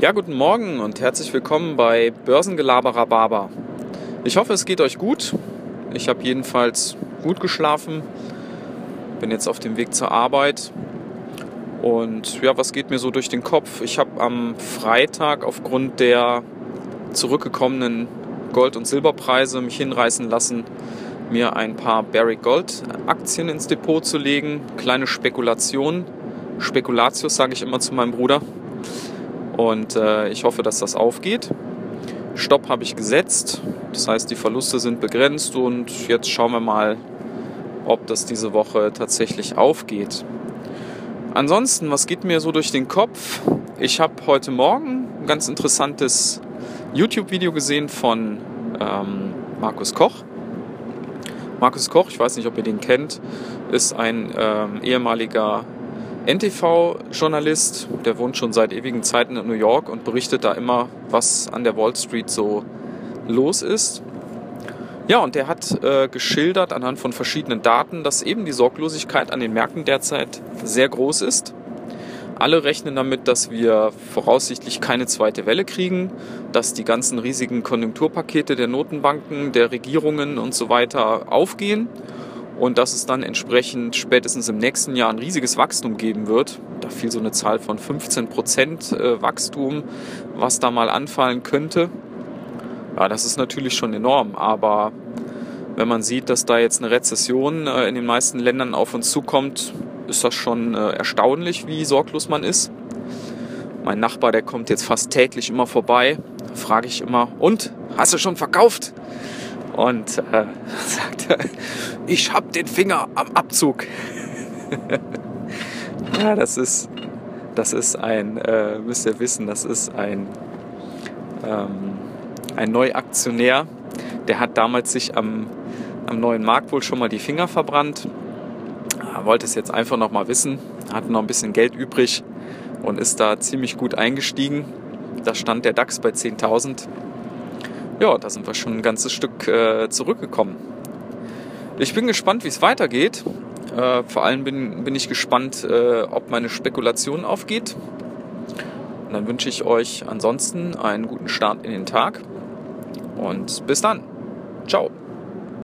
Ja, guten Morgen und herzlich willkommen bei Börsengelaberer Barber. Ich hoffe, es geht euch gut. Ich habe jedenfalls gut geschlafen, bin jetzt auf dem Weg zur Arbeit. Und ja, was geht mir so durch den Kopf? Ich habe am Freitag aufgrund der zurückgekommenen Gold- und Silberpreise mich hinreißen lassen, mir ein paar Barrick Gold Aktien ins Depot zu legen. Kleine Spekulation. Spekulatius sage ich immer zu meinem Bruder. Und äh, ich hoffe, dass das aufgeht. Stopp habe ich gesetzt. Das heißt, die Verluste sind begrenzt und jetzt schauen wir mal, ob das diese Woche tatsächlich aufgeht. Ansonsten, was geht mir so durch den Kopf? Ich habe heute Morgen ein ganz interessantes YouTube-Video gesehen von ähm, Markus Koch. Markus Koch, ich weiß nicht, ob ihr den kennt, ist ein ähm, ehemaliger NTV-Journalist, der wohnt schon seit ewigen Zeiten in New York und berichtet da immer, was an der Wall Street so los ist. Ja, und der hat äh, geschildert anhand von verschiedenen Daten, dass eben die Sorglosigkeit an den Märkten derzeit sehr groß ist. Alle rechnen damit, dass wir voraussichtlich keine zweite Welle kriegen, dass die ganzen riesigen Konjunkturpakete der Notenbanken, der Regierungen und so weiter aufgehen und dass es dann entsprechend spätestens im nächsten Jahr ein riesiges Wachstum geben wird. Da fiel so eine Zahl von 15 Prozent äh, Wachstum, was da mal anfallen könnte. Ja, das ist natürlich schon enorm, aber wenn man sieht, dass da jetzt eine Rezession äh, in den meisten Ländern auf uns zukommt, ist das schon äh, erstaunlich, wie sorglos man ist. Mein Nachbar, der kommt jetzt fast täglich immer vorbei. Frage ich immer, und, hast du schon verkauft? Und äh, sagt er, ich hab den Finger am Abzug. ja, das ist, das ist ein, äh, müsst ihr wissen, das ist ein, ähm, ein Neuaktionär. Der hat damals sich am, am neuen Markt wohl schon mal die Finger verbrannt. Er wollte es jetzt einfach noch mal wissen, hat noch ein bisschen Geld übrig und ist da ziemlich gut eingestiegen. Da stand der DAX bei 10.000 ja, da sind wir schon ein ganzes Stück äh, zurückgekommen. Ich bin gespannt, wie es weitergeht. Äh, vor allem bin, bin ich gespannt, äh, ob meine Spekulation aufgeht. Und dann wünsche ich euch ansonsten einen guten Start in den Tag und bis dann. Ciao.